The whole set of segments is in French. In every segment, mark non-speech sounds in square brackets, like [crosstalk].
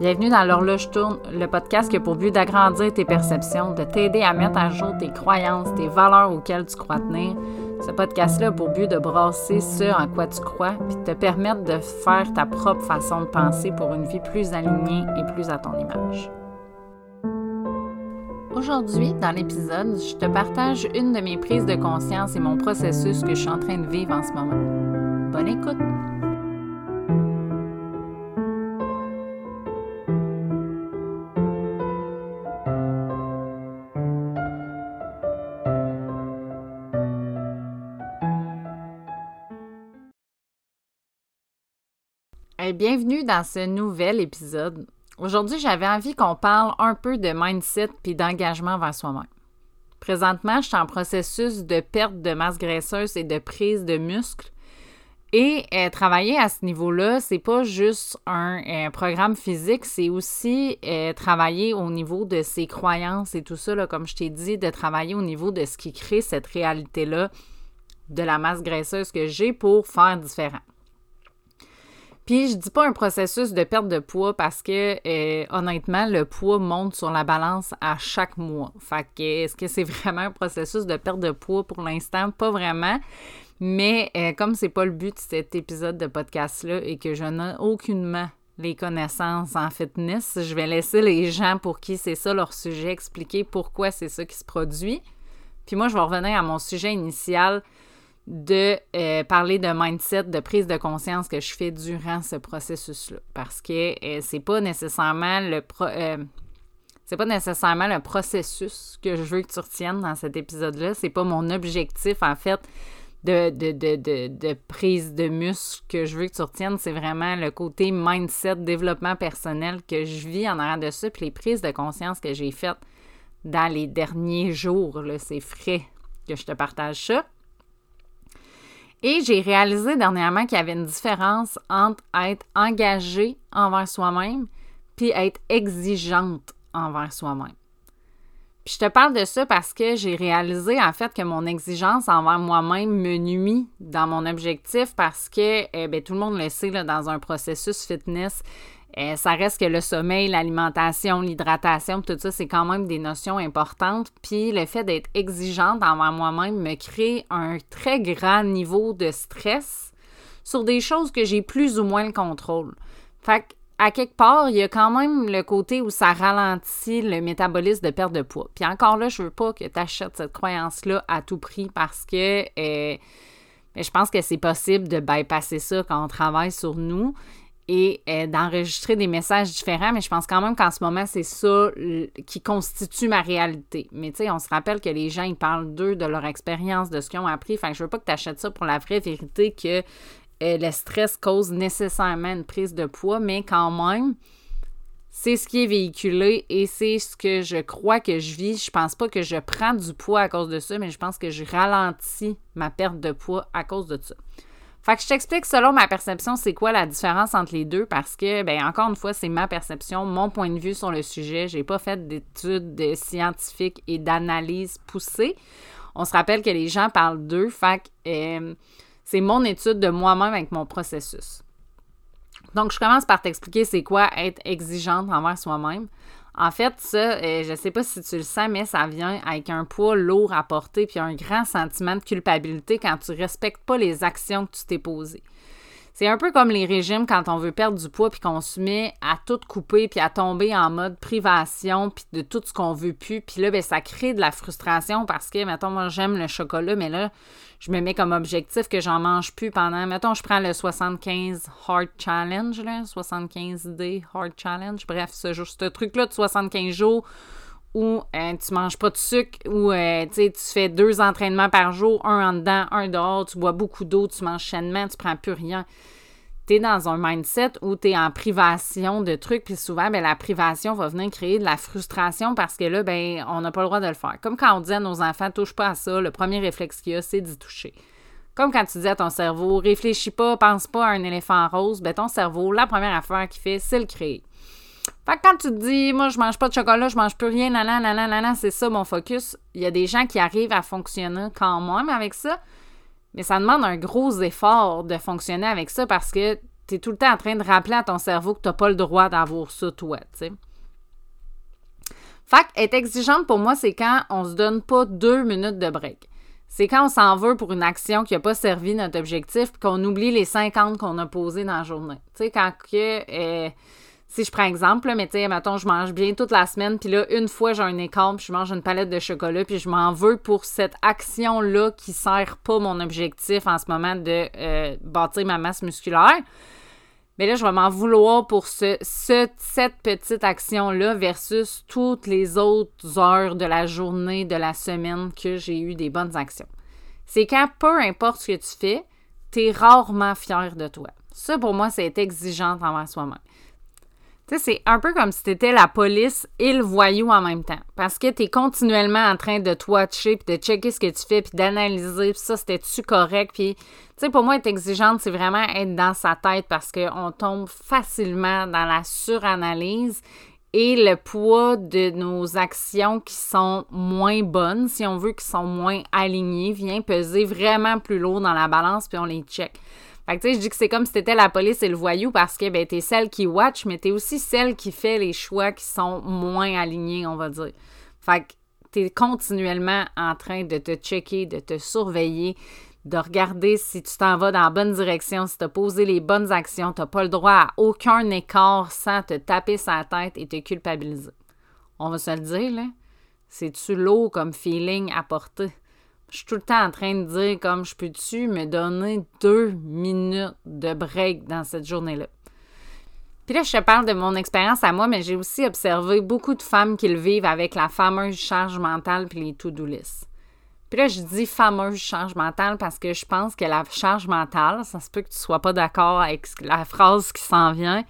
Bienvenue dans l'horloge tourne, le podcast qui a pour but d'agrandir tes perceptions, de t'aider à mettre à jour tes croyances, tes valeurs auxquelles tu crois tenir. Ce podcast-là a pour but de brasser ce en quoi tu crois, puis de te permettre de faire ta propre façon de penser pour une vie plus alignée et plus à ton image. Aujourd'hui, dans l'épisode, je te partage une de mes prises de conscience et mon processus que je suis en train de vivre en ce moment. Bonne écoute! Bienvenue dans ce nouvel épisode. Aujourd'hui, j'avais envie qu'on parle un peu de mindset puis d'engagement vers soi-même. Présentement, je suis en processus de perte de masse graisseuse et de prise de muscles. Et euh, travailler à ce niveau-là, c'est pas juste un, euh, programme physique, c'est aussi euh, travailler au niveau de ses croyances et tout ça, comme je t'ai dit, de travailler au niveau de ce qui crée cette réalité-là de la masse graisseuse que j'ai pour faire différent. Puis je dis pas un processus de perte de poids parce que euh, honnêtement, le poids monte sur la balance à chaque mois. Fait que est-ce que c'est [laughs] vraiment un processus de perte de poids pour l'instant? Pas vraiment. Mais euh, comme c'est pas le but de cet épisode de podcast-là et que je n'ai aucunement les connaissances en fitness, je vais laisser les gens pour qui c'est ça leur sujet expliquer pourquoi c'est ça qui se produit. Puis moi, je vais revenir à mon sujet initial de euh, parler de mindset, de prise de conscience que je fais durant ce processus-là. Parce que euh, c'est pas nécessairement le euh, c'est pas nécessairement le processus que je veux que tu retiennes dans cet épisode-là. C'est pas mon objectif, en fait, de, de, prise de muscle que je veux que tu retiennes. C'est vraiment le côté mindset, développement personnel que je vis en arrière de ça, puis les prises de conscience que j'ai faites dans les derniers jours. C'est frais que je te partage ça. Et j'ai réalisé dernièrement qu'il y avait une différence entre être engagé envers soi-même puis être exigeante envers soi-même. Puis je te parle de ça parce que j'ai réalisé en fait que mon exigence envers moi-même me nuit dans mon objectif parce que eh tout le monde le sait dans un processus fitness, euh, ça reste que le sommeil, l'alimentation, l'hydratation, tout ça, c'est quand même des notions importantes. Puis le fait d'être exigeante envers moi-même me crée un très grand niveau de stress sur des choses que j'ai plus ou moins le contrôle. Fait à quelque part, il y a quand même le côté où ça ralentit le métabolisme de perte de poids. Puis encore là, je veux pas que tu achètes cette croyance-là à tout prix parce que euh, je pense que c'est possible de bypasser ça quand on travaille sur nous et euh, d'enregistrer des messages différents, mais je pense quand même qu'en ce moment, c'est ça qui constitue ma réalité. Mais tu sais, on se rappelle que les gens, ils parlent d'eux, de leur expérience, de ce qu'ils ont appris. Fait que je veux pas que tu achètes ça pour la vraie vérité que euh, le stress cause nécessairement une prise de poids, mais quand même, c'est ce qui est véhiculé et c'est ce que je crois que je vis. Je pense pas que je prends du poids à cause de ça, mais je pense que je ralentis ma perte de poids à cause de ça. Fait que je t'explique selon ma perception, c'est quoi la différence entre les deux parce que, ben encore une fois, c'est ma perception, mon point de vue sur le sujet. J'ai pas fait d'études scientifiques et d'analyse poussées. On se rappelle que les gens parlent d'eux. Fait que euh, c'est mon étude de moi-même avec mon processus. Donc, je commence par t'expliquer c'est quoi être exigeante envers soi-même. En fait, ça, euh, je ne sais pas si tu le sens, mais ça vient avec un poids lourd à porter puis un grand sentiment de culpabilité quand tu respectes pas les actions que tu t'es posées. C'est un peu comme les régimes quand on veut perdre du poids puis qu'on se met à tout couper puis à tomber en mode privation puis de tout ce qu'on veut plus. Puis là, ben, ça crée de la frustration parce que, mettons, moi, j'aime le chocolat, mais là, je me mets comme objectif que j'en mange plus pendant, mettons, je prends le 75 Hard Challenge, là, 75 Day Hard Challenge. Bref, ce, ce truc-là de 75 jours où euh, tu manges pas de sucre, où euh, tu fais deux entraînements par jour, un en dedans, un dehors, tu bois beaucoup d'eau, tu manges chainement, tu prends plus rien. Tu es dans un mindset où tu es en privation de trucs, puis souvent, ben, la privation va venir créer de la frustration parce que là, ben, on n'a pas le droit de le faire. Comme quand on dit à nos enfants, touche pas à ça, le premier réflexe qu'il y a, c'est d'y toucher. Comme quand tu dis à ton cerveau, réfléchis pas, pense pas à un éléphant rose, ben ton cerveau, la première affaire qu'il fait, c'est le créer. Fait que quand tu te dis, moi, je mange pas de chocolat, je mange plus rien, nanana, nanana, c'est ça mon focus. Il y a des gens qui arrivent à fonctionner quand même avec ça, mais ça demande un gros effort de fonctionner avec ça parce que tu es tout le temps en train de rappeler à ton cerveau que tu n'as pas le droit d'avoir ça, toi, tu sais. Être exigeante pour moi, c'est quand on se donne pas deux minutes de break. C'est quand on s'en veut pour une action qui n'a pas servi notre objectif qu'on oublie les 50 qu'on a posés dans la journée. Tu sais, quand que. Euh, si je prends exemple, mais tu sais, mettons, je mange bien toute la semaine, puis là, une fois, j'ai un écart, puis je mange une palette de chocolat, puis je m'en veux pour cette action-là qui sert pas mon objectif en ce moment de euh, bâtir ma masse musculaire. Mais là, je vais m'en vouloir pour ce, cette petite action-là versus toutes les autres heures de la journée, de la semaine que j'ai eu des bonnes actions. C'est quand, peu importe ce que tu fais, tu es rarement fier de toi. Ça, pour moi, c'est exigeant envers soi-même. C'est un peu comme si tu étais la police et le voyou en même temps. Parce que tu es continuellement en train de watcher, puis de checker ce que tu fais, puis d'analyser, puis ça, c'était-tu correct? Puis, tu pour moi, être exigeante, c'est vraiment être dans sa tête parce qu'on tombe facilement dans la suranalyse et le poids de nos actions qui sont moins bonnes, si on veut, qui sont moins alignées, vient peser vraiment plus lourd dans la balance, puis on les check. Fait que tu sais, je dis que c'est comme si t'étais la police et le voyou parce que ben, t'es celle qui watch, mais t'es aussi celle qui fait les choix qui sont moins alignés, on va dire. Fait que t'es continuellement en train de te checker, de te surveiller, de regarder si tu t'en vas dans la bonne direction, si tu posé les bonnes actions, tu pas le droit à aucun écart sans te taper sa tête et te culpabiliser. On va se le dire, là. C'est-tu lourd comme feeling à porter? Je suis tout le temps en train de dire comme je peux-tu me donner deux minutes de break dans cette journée-là. Puis là, je te parle de mon expérience à moi, mais j'ai aussi observé beaucoup de femmes qui le vivent avec la fameuse charge mentale puis les to-do lists. Puis là, je dis fameuse charge mentale parce que je pense que la charge mentale, ça se peut que tu sois pas d'accord avec la phrase qui s'en vient,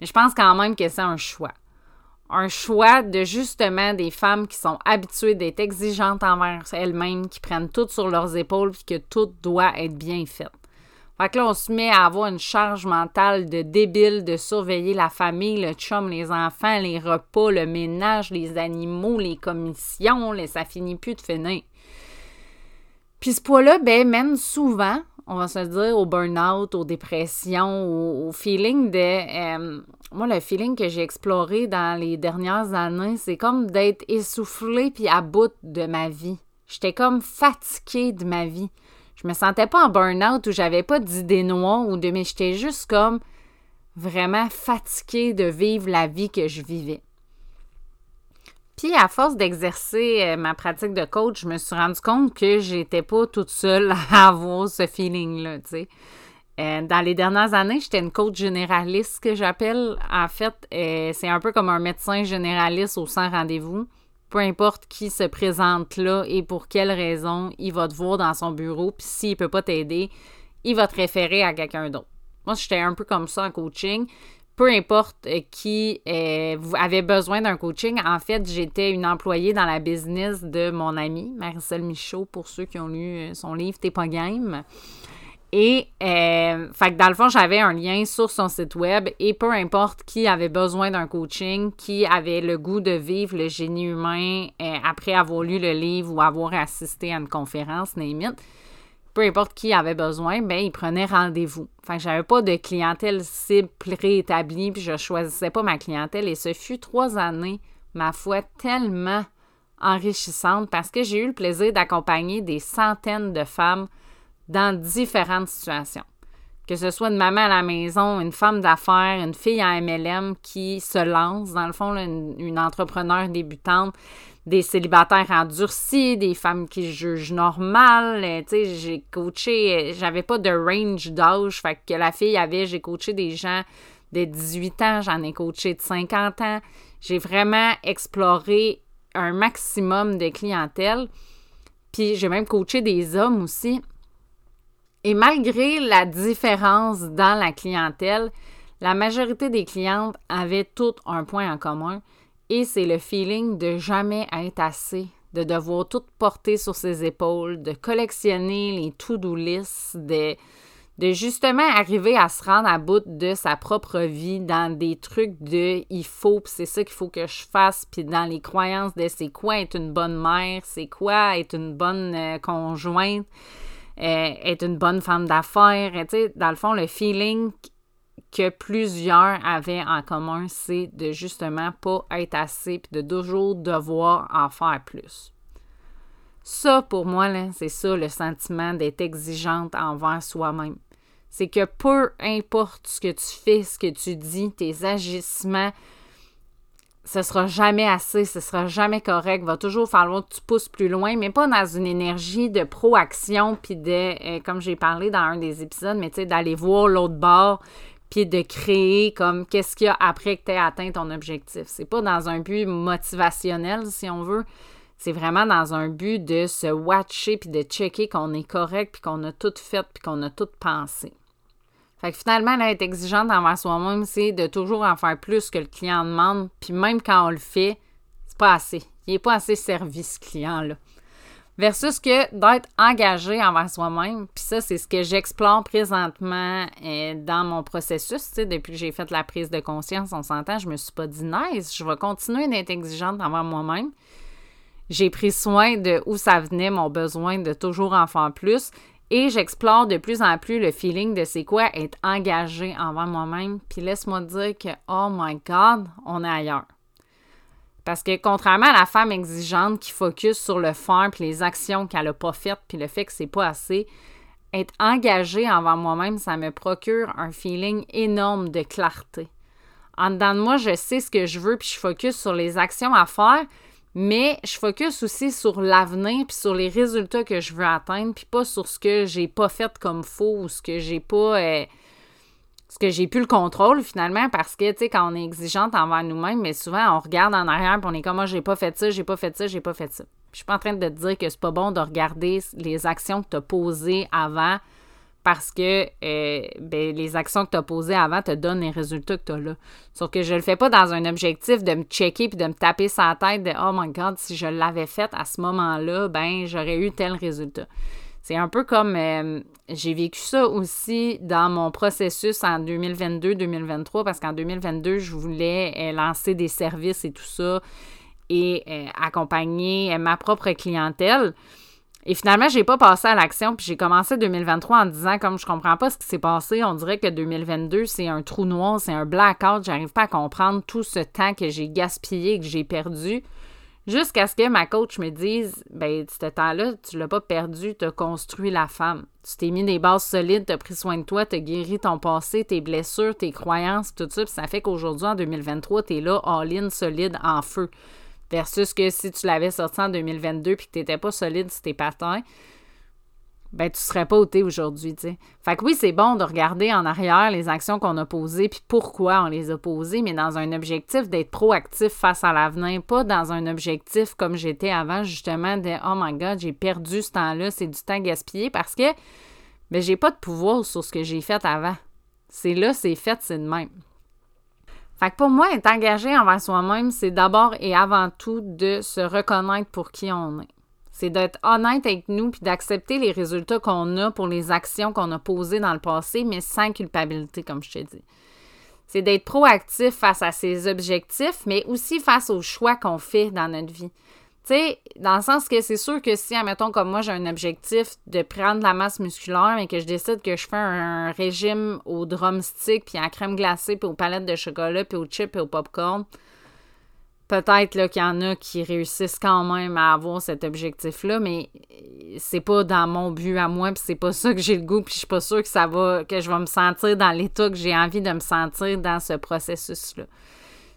mais je pense quand même que c'est un choix un choix de justement des femmes qui sont habituées d'être exigeantes envers elles-mêmes, qui prennent tout sur leurs épaules puis que tout doit être bien fait. Fait que là, on se met à avoir une charge mentale de débile de surveiller la famille, le chum, les enfants, les repas, le ménage, les animaux, les commissions, là, ça finit plus de finir. Puis ce poids-là, ben, mène souvent on va se dire, au burn-out, aux dépressions, au, feeling de... Euh, moi, le feeling que j'ai exploré dans les dernières années, c'est comme d'être essoufflé puis à bout de ma vie. J'étais comme fatiguée de ma vie. Je me sentais pas en burn-out où j'avais pas d'idées noires ou de... Mais j'étais juste comme vraiment fatiguée de vivre la vie que je vivais. Puis à force d'exercer euh, ma pratique de coach, je me suis rendu compte que j'étais pas toute seule [laughs] à avoir ce feeling-là, tu sais. Euh, dans les dernières années, j'étais une coach généraliste que j'appelle. En fait, euh, c'est un peu comme un médecin généraliste au sans rendez-vous. Peu importe qui se présente là et pour quelle raison, il va te voir dans son bureau. Puis s'il peut pas t'aider, il va te référer à quelqu'un d'autre. Moi, j'étais un peu comme ça en coaching peu importe euh, qui euh, avait besoin d'un coaching. En fait, j'étais une employée dans la business de mon amie, Marisol Michaud, pour ceux qui ont lu euh, son livre T'es pas game. Et, fait que dans le fond, j'avais un lien sur son site web et peu importe qui avait besoin d'un coaching, qui avait le goût de vivre le génie humain après avoir lu le livre ou avoir assisté à une conférence, name peu importe qui avait besoin, ben il prenait rendez-vous. Enfin, j'avais pas de clientèle cible préétablie, puis je choisissais pas ma clientèle. Et ce fut trois années, ma foi, tellement enrichissante parce que j'ai eu le plaisir d'accompagner des centaines de femmes dans différentes situations. Que ce soit une maman à la maison, une femme d'affaires, une fille en MLM qui se lance, dans le fond, une, une entrepreneur débutante, des célibataires endurcis, des femmes qui jugent normal. Euh, tu j'ai coaché, euh, j'avais pas de range d'âge, fait que la fille avait, j'ai coaché des gens de 18 ans, j'en ai coaché de 50 ans. J'ai vraiment exploré un maximum de clientèle. Puis j'ai même coaché des hommes aussi. Et malgré la différence dans la clientèle, la majorité des clientes avaient tout un point en commun et c'est le feeling de jamais être assez, de devoir tout porter sur ses épaules, de collectionner les to-do lists, de, justement arriver à se rendre à bout de sa propre vie dans des trucs de il faut, c'est ça qu'il faut que je fasse, puis dans les croyances de c'est quoi être une bonne mère, c'est quoi être une bonne euh, conjointe, euh, être une bonne femme d'affaires, dans le fond, le feeling que plusieurs avaient en commun, c'est de justement pas être assez puis de toujours devoir en faire plus. Ça, pour moi, c'est ça le sentiment d'être exigeante envers soi-même. C'est que peu importe ce que tu fais, ce que tu dis, tes agissements, ce sera jamais assez, ce sera jamais correct. Va toujours falloir que tu pousses plus loin, mais pas dans une énergie de proaction, puis de, euh, comme j'ai parlé dans un des épisodes, mais tu sais, d'aller voir l'autre bord, puis de créer comme qu'est-ce qu'il y a après que tu aies atteint ton objectif. C'est pas dans un but motivationnel, si on veut. C'est vraiment dans un but de se watcher puis de checker qu'on est correct puis qu'on a tout fait puis qu'on a tout pensé. Fait que finalement, là, être exigeante envers soi-même, c'est de toujours en faire plus que le client demande. Puis même quand on le fait, c'est pas assez. Il n'est pas assez servi, ce client-là. Versus que d'être engagé envers soi-même. Puis ça, c'est ce que j'explore présentement euh, dans mon processus. Depuis que j'ai fait la prise de conscience, on s'entend, je me suis pas dit nice, je vais continuer d'être exigeante envers moi-même. J'ai pris soin de où ça venait, mon besoin de toujours en faire plus. Et j'explore de plus en plus le feeling de c'est quoi être engagé envers moi-même. Puis laisse-moi dire que, oh my God, on est ailleurs. Parce que contrairement à la femme exigeante qui focus sur le faire puis les actions qu'elle n'a pas faites puis le fait que c'est pas assez, être engagé envers moi-même, ça me procure un feeling énorme de clarté. En dedans de moi, je sais ce que je veux puis je focus sur les actions à faire, mais je focus aussi sur l'avenir puis sur les résultats que je veux atteindre puis pas sur ce que j'ai pas fait comme faux ou ce que j'ai pas euh, ce que j'ai plus le contrôle finalement parce que tu sais quand on est exigeante envers nous-mêmes mais souvent on regarde en arrière puis on est comme moi j'ai pas fait ça, j'ai pas fait ça, j'ai pas fait ça. Je suis pas en train de te dire que c'est pas bon de regarder les actions que tu as posées avant parce que euh, ben, les actions que tu as posées avant te donnent les résultats que tu as là. Sauf que je le fais pas dans un objectif de me checker puis de me taper sa tête de Oh my God, si je l'avais fait à ce moment-là, ben j'aurais eu tel résultat. C'est un peu comme euh, j'ai vécu ça aussi dans mon processus en 2022-2023 parce qu'en 2022, je voulais euh, lancer des services et tout ça et accompagner ma propre clientèle. Et finalement, j'ai pas passé à l'action, puis j'ai commencé 2023 en disant comme je comprends pas ce qui s'est passé, on dirait que 2022 c'est un trou noir, c'est un blackout, j'arrive pas à comprendre tout ce temps que j'ai gaspillé, que j'ai perdu, jusqu'à ce que ma coach me dise ben ce temps-là, tu l'as pas perdu, tu as construit la femme. Tu t'es mis des bases solides, tu as pris soin de toi, tu as guéri ton passé, tes blessures, tes croyances, tout ça, puis ça fait qu'aujourd'hui en 2023, tu es là all-in solide en feu. Versus que si tu l'avais sorti en 2022 puis que tu n'étais pas solide sur tes ben tu serais pas ôté aujourd'hui, tu sais. Fait que oui, c'est bon de regarder en arrière les actions qu'on a posées puis pourquoi on les a posées, mais dans un objectif d'être proactif face à l'avenir, pas dans un objectif comme j'étais avant, justement, de « Oh my God, j'ai perdu ce temps-là, c'est du temps gaspillé » parce que ben, j'ai pas de pouvoir sur ce que j'ai fait avant. C'est là, c'est fait, c'est de même. Fait que pour moi, être engagé envers soi-même, c'est d'abord et avant tout de se reconnaître pour qui on est. C'est d'être honnête avec nous puis d'accepter les résultats qu'on a pour les actions qu'on a posées dans le passé, mais sans culpabilité, comme je te dis. C'est d'être proactif face à ses objectifs, mais aussi face aux choix qu'on fait dans notre vie. Tu sais, dans le sens que c'est sûr que si, admettons, comme moi, j'ai un objectif de prendre de la masse musculaire, et que je décide que je fais un régime au drumstick, puis à crème glacée, puis aux palettes de chocolat, puis aux chips, et au popcorn, peut-être qu'il y en a qui réussissent quand même à avoir cet objectif-là, mais c'est pas dans mon but à moi, puis c'est pas ça que j'ai le goût, puis je suis pas sûre que ça va, que je vais me sentir dans l'état que j'ai envie de me sentir dans ce processus-là.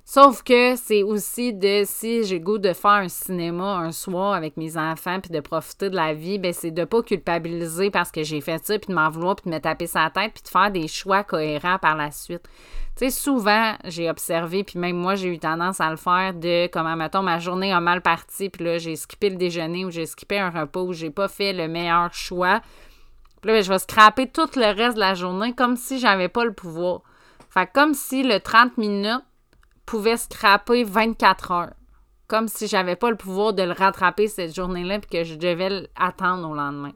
Sauf que c'est aussi de si j'ai goût de faire un cinéma un soir avec mes enfants puis de profiter de la vie, ben c'est de pas culpabiliser parce que j'ai fait ça puis de m'en vouloir puis de me taper sa tête puis de faire des choix cohérents par la suite. Tu sais, souvent, j'ai observé, puis même moi, j'ai eu tendance à le faire de, comme, mettons, ma journée a mal parti, puis là, j'ai skippé le déjeuner ou j'ai skippé un repas ou j'ai pas fait le meilleur choix. Puis là, ben, je vais scraper tout le reste de la journée comme si j'avais pas le pouvoir. Fait comme si le 30 minutes pouvait scraper 24 heures. Comme si j'avais pas le pouvoir de le rattraper cette journée-là puis que je devais l'attendre au lendemain.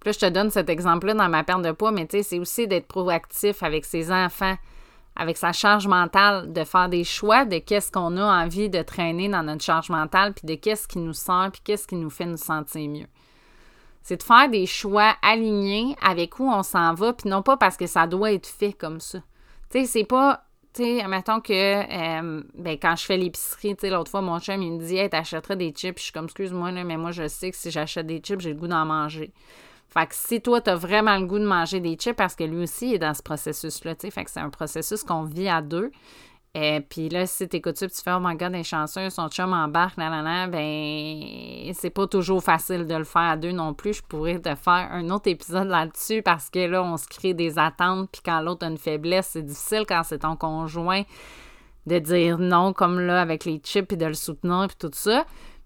Puis là, je te donne cet exemple-là dans ma perte de poids, mais tu sais, c'est aussi d'être proactif avec ses enfants, avec sa charge mentale, de faire des choix de qu'est-ce qu'on a envie de traîner dans notre charge mentale, puis de qu'est-ce qui nous sert, puis qu'est-ce qui nous fait nous sentir mieux. C'est de faire des choix alignés avec où on s'en va, puis non pas parce que ça doit être fait comme ça. Tu sais, c'est pas tu sais, admettons que, euh, ben, quand je fais l'épicerie, tu sais, l'autre fois, mon chum, il me dit, hey, t'achèterais des chips? Je suis comme, excuse-moi, mais moi, je sais que si j'achète des chips, j'ai le goût d'en manger. Fait que si toi, t'as vraiment le goût de manger des chips, parce que lui aussi est dans ce processus-là, tu sais, fait que c'est un processus qu'on vit à deux. Et puis là, si t'écoutes ça, tu fais, oh my god, des chanceux, son chum embarque, là, là, ben, c'est pas toujours facile de le faire à deux non plus. Je pourrais te faire un autre épisode là-dessus parce que là, on se crée des attentes, puis quand l'autre a une faiblesse, c'est difficile quand c'est ton conjoint de dire non, comme là, avec les chips, puis de le soutenir, puis tout ça.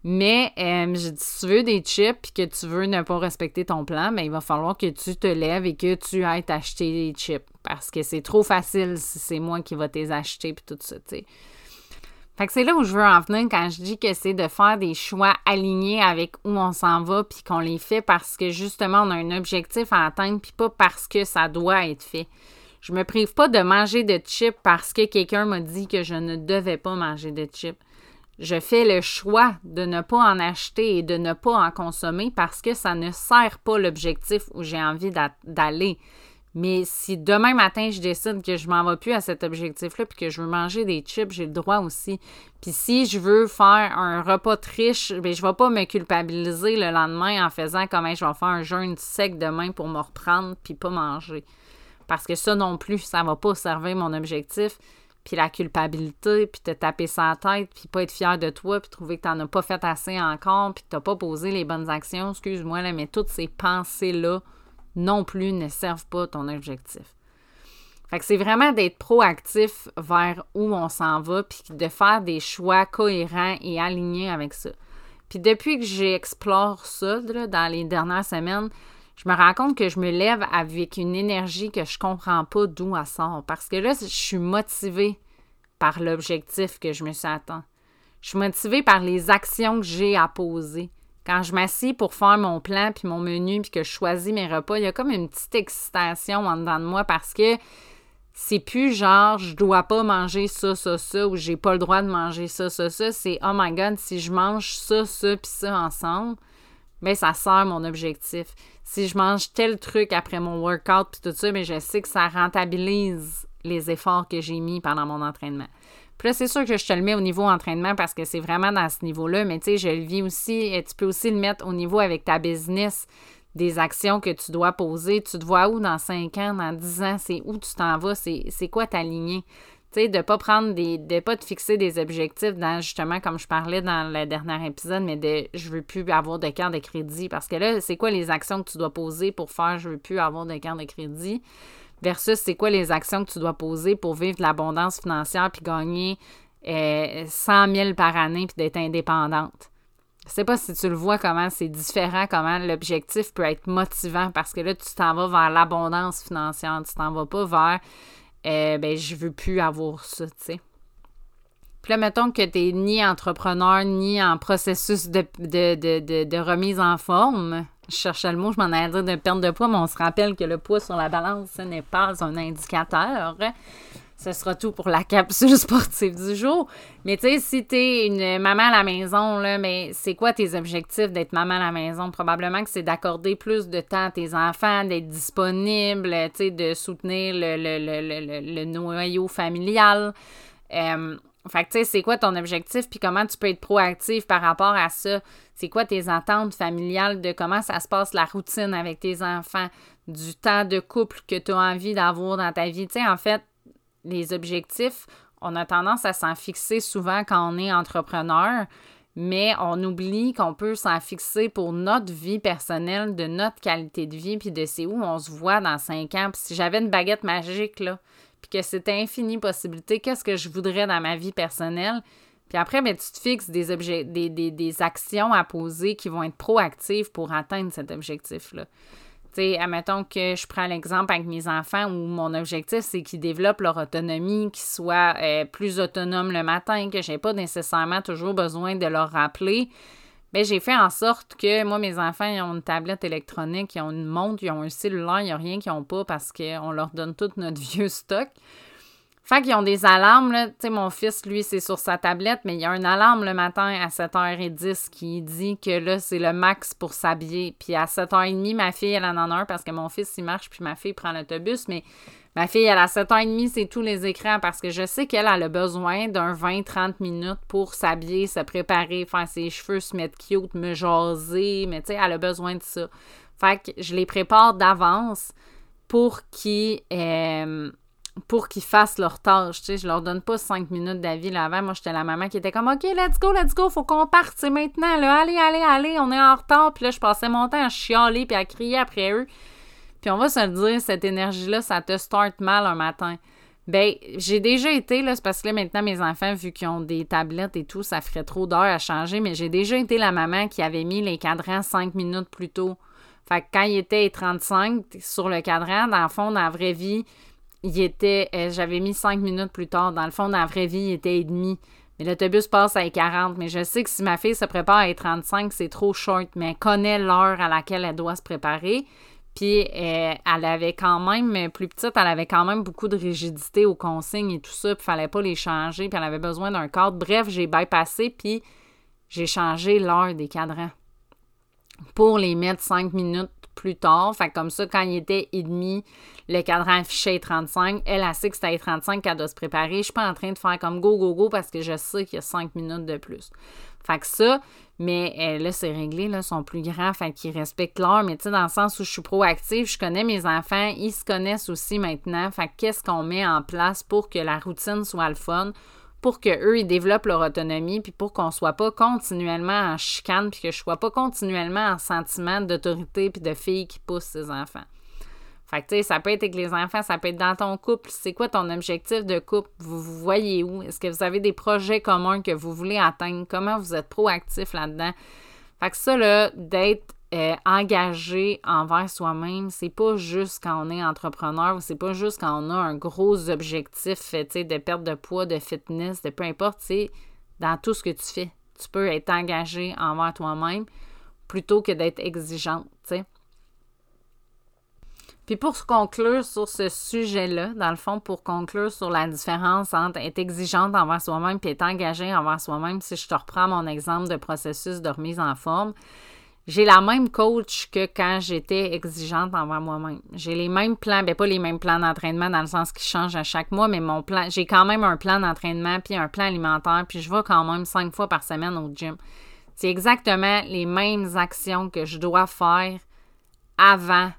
Mais euh, si tu veux des chips puis que tu veux ne pas respecter ton plan, mais ben, il va falloir que tu te lèves et que tu ailles t'acheter des chips. Parce que c'est trop facile si c'est moi qui va les acheter puis tout ça, tu. Fait que c'est là où je veux en venir quand je dis que c'est de faire des choix alignés avec où on s'en va puis qu'on les fait parce que justement on a un objectif à atteindre puis pas parce que ça doit être fait. Je me prive pas de manger de chips parce que quelqu'un m'a dit que je ne devais pas manger de chips je fais le choix de ne pas en acheter et de ne pas en consommer parce que ça ne sert pas l'objectif où j'ai envie d'aller. Mais si demain matin, je décide que je m'en vais plus à cet objectif-là puis que je veux manger des chips, j'ai le droit aussi. Puis si je veux faire un repas triche, bien, je ne vais pas me culpabiliser le lendemain en faisant comme je vais faire un jeûne sec demain pour me reprendre puis pas manger. Parce que ça non plus, ça ne va pas servir mon objectif puis la culpabilité, puis te taper sa tête, puis pas être fier de toi, puis trouver que t'en as pas fait assez encore, puis que t'as pas posé les bonnes actions, excuse-moi, là, mais toutes ces pensées-là non plus ne servent pas ton objectif. Fait que c'est vraiment d'être proactif vers où on s'en va, puis de faire des choix cohérents et alignés avec ça. Puis depuis que j'explore ça, dans les dernières semaines, je me rends compte que je me lève avec une énergie que je comprends pas d'où elle sort. Parce que là, je suis motivée par l'objectif que je me suis atteint. Je suis motivée par les actions que j'ai à poser. Quand je m'assieds pour faire mon plan puis mon menu puis que je choisis mes repas, il y a comme une petite excitation en dedans de moi parce que c'est plus genre je dois pas manger ça, ça, ça ou j'ai pas le droit de manger ça, ça, ça. C'est oh my god, si je mange ça, ça puis ça ensemble, mais ça sert mon objectif. Si je mange tel truc après mon workout puis tout ça, mais je sais que ça rentabilise les efforts que j'ai mis pendant mon entraînement. Puis là, c'est sûr que je te le mets au niveau entraînement parce que c'est vraiment dans ce niveau-là, mais tu sais, je le vis aussi, et tu peux aussi le mettre au niveau avec ta business, des actions que tu dois poser. Tu te vois où dans 5 ans, dans 10 ans, c'est où tu t'en vas, c'est quoi ta lignée? De ne pas prendre des. de pas te fixer des objectifs dans justement, comme je parlais dans le dernier épisode, mais de je veux plus avoir de carte de crédit. Parce que là, c'est quoi les actions que tu dois poser pour faire je veux plus avoir de carte de crédit? Versus c'est quoi les actions que tu dois poser pour vivre de l'abondance financière puis gagner 100 euh, 000 par année puis d'être indépendante? Je sais pas si tu le vois comment c'est différent, comment l'objectif peut être motivant parce que là, tu t'en vas vers l'abondance financière. Tu t'en vas pas vers euh, ben, je veux plus avoir ça, tu sais. Puis là, mettons que tu n'es ni entrepreneur, ni en processus de, de, remise en forme. Je cherchais le mot, je m'en allais dire de perte de poids, mais on se rappelle que le poids sur la balance, ce n'est pas un indicateur ce sera tout pour la capsule [laughs] sportive du jour. Mais tu sais, si tu es une maman à la maison, là, mais c'est quoi tes objectifs d'être maman à la maison? Probablement que c'est d'accorder plus de temps à tes enfants, d'être disponible, tu sais, de soutenir le, le, noyau familial. Euh, fait que, tu sais, c'est quoi ton objectif, puis comment tu peux être proactif par rapport à ça? C'est quoi tes attentes familiales de comment ça se passe la routine avec tes enfants, du temps de couple que tu as envie d'avoir dans ta vie? Tu sais, en fait, les objectifs, on a tendance à s'en fixer souvent quand on est entrepreneur, mais on oublie qu'on peut s'en fixer pour notre vie personnelle, de notre qualité de vie, puis de c'est où on se voit dans cinq ans. Puis si j'avais une baguette magique, là, puis que c'était infini possibilité, qu'est-ce que je voudrais dans ma vie personnelle? Puis après, ben, tu te fixes des, objets, des actions à poser qui vont être proactives pour atteindre cet objectif-là sais, admettons que je prends l'exemple avec mes enfants où mon objectif, c'est qu'ils développent leur autonomie, qu'ils soient euh, plus autonomes le matin, que je n'ai pas nécessairement toujours besoin de leur rappeler. Bien, j'ai fait en sorte que moi, mes enfants, ils ont une tablette électronique, ils ont une montre, ils ont un cellulaire, il n'y a rien qu'ils n'ont pas parce qu'on leur donne tout notre [laughs] vieux stock. Fait qu'ils ont des alarmes, là. Tu sais, mon fils, lui, c'est sur sa tablette, mais il y a une alarme le matin à 7h10 qui dit que là, c'est le max pour s'habiller. Puis à 7h30, ma fille, elle en a un parce que mon fils, il marche, puis ma fille prend l'autobus. Mais ma fille, elle a 7h30, c'est tous les écrans parce que je sais qu'elle a besoin d'un 20-30 minutes pour s'habiller, se préparer, faire ses cheveux, se mettre cute, me jaser. Mais tu sais, elle a besoin de ça. Fait que je les prépare d'avance pour qu'ils. Euh, pour qu'ils fassent leur tâche. Tu sais, je leur donne pas cinq minutes d'avis là avant. Moi, j'étais la maman qui était comme OK, let's go, let's go, faut qu'on parte, c'est maintenant. Allez, allez, allez, on est en retard. Puis là, je passais mon temps à chialer puis à crier après eux. Puis on va se le dire, cette énergie-là, ça te start mal un matin. Ben, j'ai déjà été, là, c'est parce que là, maintenant, mes enfants, vu qu'ils ont des tablettes et tout, ça ferait trop d'heures à changer, mais j'ai déjà été la maman qui avait mis les cadrans cinq minutes plus tôt. Fait que quand il était 35 sur le cadran, dans le fond, dans la vraie vie, il était, euh, j'avais mis cinq minutes plus tard. Dans le fond, dans la vraie vie, il était et demi. Mais l'autobus passe à 40. Mais je sais que si ma fille se prépare à 35, c'est trop short. Mais elle connaît l'heure à laquelle elle doit se préparer. Puis euh, elle avait quand même, plus petite, elle avait quand même beaucoup de rigidité aux consignes et tout ça. Puis il fallait pas les changer. Puis elle avait besoin d'un cadre. Bref, j'ai bypassé. Puis j'ai changé l'heure des cadrans pour les mettre cinq minutes plus tard. Fait comme ça, quand il était et demi, le cadran affichait 35. Elle, a sait que c'était 35 qu'elle doit se préparer. Je suis pas en train de faire comme go, go, go parce que je sais qu'il y a 5 minutes de plus. Fait que ça, mais euh, là, c'est réglé, là, sont plus grands, fait qu'ils respectent l'heure, mais tu sais, dans le sens où je suis proactive, je connais mes enfants, ils se connaissent aussi maintenant, fait qu'est-ce qu'on met en place pour que la routine soit le fun, pour qu'eux, ils développent leur autonomie, puis pour qu'on soit pas continuellement en chicane, puis que je sois pas continuellement en sentiment d'autorité, puis de fille qui pousse ses enfants. Fait que, tu sais, ça peut être avec les enfants, ça peut être dans ton couple. C'est quoi ton objectif de couple? Vous vous voyez où? Est-ce que vous avez des projets communs que vous voulez atteindre? Comment vous êtes proactif là-dedans? Fait que ça, là, d'être euh, engagé envers soi-même, c'est pas juste quand on est entrepreneur, c'est pas juste quand on a un gros objectif, sais, de perte de poids, de fitness, de peu importe, c'est dans tout ce que tu fais. Tu peux être engagé envers toi-même plutôt que d'être exigeante, tu sais. Puis pour conclure sur ce sujet-là, dans le fond, pour conclure sur la différence entre être exigeante envers soi-même et être engagé envers soi-même, si je te reprends mon exemple de processus de remise en forme, j'ai la même coach que quand j'étais exigeante envers moi-même. J'ai les mêmes plans, bien pas les mêmes plans d'entraînement dans le sens qu'ils changent à chaque mois, mais mon plan, j'ai quand même un plan d'entraînement puis un plan alimentaire, puis je vais quand même cinq fois par semaine au gym. C'est exactement les mêmes actions que je dois faire avant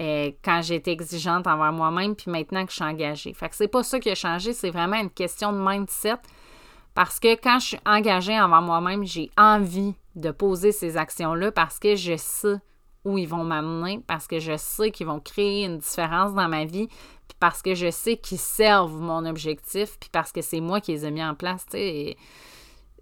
euh, quand j'étais exigeante envers moi-même, puis maintenant que je suis engagée. Fait que c'est pas ça qui a changé, c'est vraiment une question de mindset. Parce que quand je suis engagée envers moi-même, j'ai envie de poser ces actions-là parce que je sais où ils vont m'amener, parce que je sais qu'ils vont créer une différence dans ma vie, puis parce que je sais qu'ils servent mon objectif, puis parce que c'est moi qui les ai mis en place. Tu sais,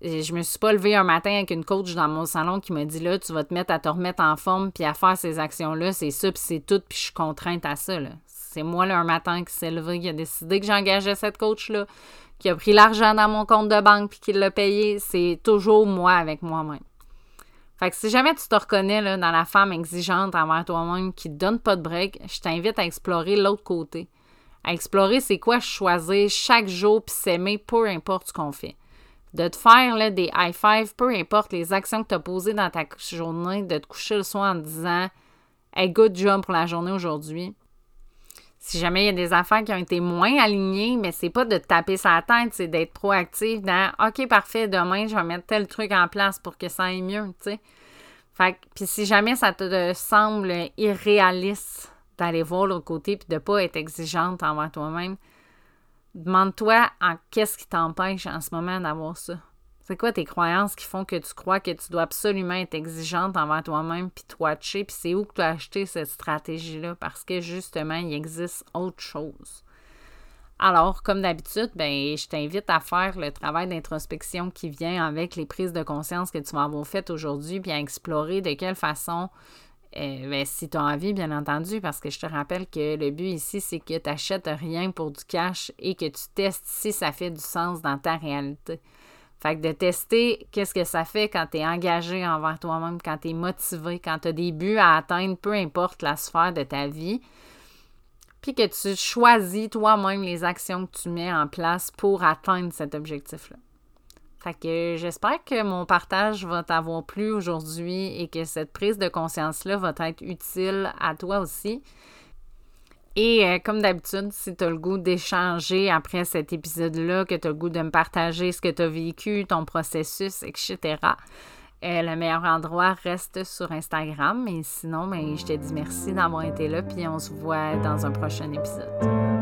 je me suis pas levée un matin avec une coach dans mon salon qui m'a dit là, tu vas te mettre à te remettre en forme puis à faire ces actions-là, c'est ça, puis c'est tout, puis je suis contrainte à ça. C'est moi, là, un matin, qui s'est levé, qui a décidé que j'engageais cette coach-là, qui a pris l'argent dans mon compte de banque puis qui l'a payé. C'est toujours moi avec moi-même. Fait que si jamais tu te reconnais là, dans la femme exigeante envers toi-même qui te donne pas de break, je t'invite à explorer l'autre côté. À explorer c'est quoi choisir chaque jour puis s'aimer peu importe ce qu'on fait de te faire là, des high five, peu importe les actions que tu as posées dans ta journée, de te coucher le soir en disant Hey, good job pour la journée aujourd'hui. Si jamais il y a des affaires qui ont été moins alignées, mais c'est pas de taper sa tête, c'est d'être proactif dans OK, parfait, demain, je vais mettre tel truc en place pour que ça aille mieux, tu sais. Puis si jamais ça te semble irréaliste d'aller voir l'autre côté puis de pas être exigeante envers toi-même, Demande-toi qu'est-ce qui t'empêche en ce moment d'avoir ça. C'est quoi tes croyances qui font que tu crois que tu dois absolument être exigeante envers toi-même puis te watcher, puis c'est où que tu as acheté cette stratégie-là? Parce que justement, il existe autre chose. Alors, comme d'habitude, ben, je t'invite à faire le travail d'introspection qui vient avec les prises de conscience que tu vas avoir faites aujourd'hui, puis à explorer de quelle façon euh, ben, si tu as envie, bien entendu, parce que je te rappelle que le but ici, c'est que tu n'achètes rien pour du cash et que tu testes si ça fait du sens dans ta réalité. Fait que de tester qu'est-ce que ça fait quand tu es engagé envers toi-même, quand tu es motivé, quand tu as des buts à atteindre, peu importe la sphère de ta vie. puis que tu choisis toi-même les actions que tu mets en place pour atteindre cet objectif-là. Fait que j'espère que mon partage va t'avoir plu aujourd'hui et que cette prise de conscience-là va être utile à toi aussi. Et euh, comme d'habitude, si tu as le goût d'échanger après cet épisode-là, que tu as le goût de me partager ce que tu as vécu, ton processus, etc., euh, le meilleur endroit reste sur Instagram. Et sinon, ben, je te dis merci d'avoir été là, puis on se voit dans un prochain épisode.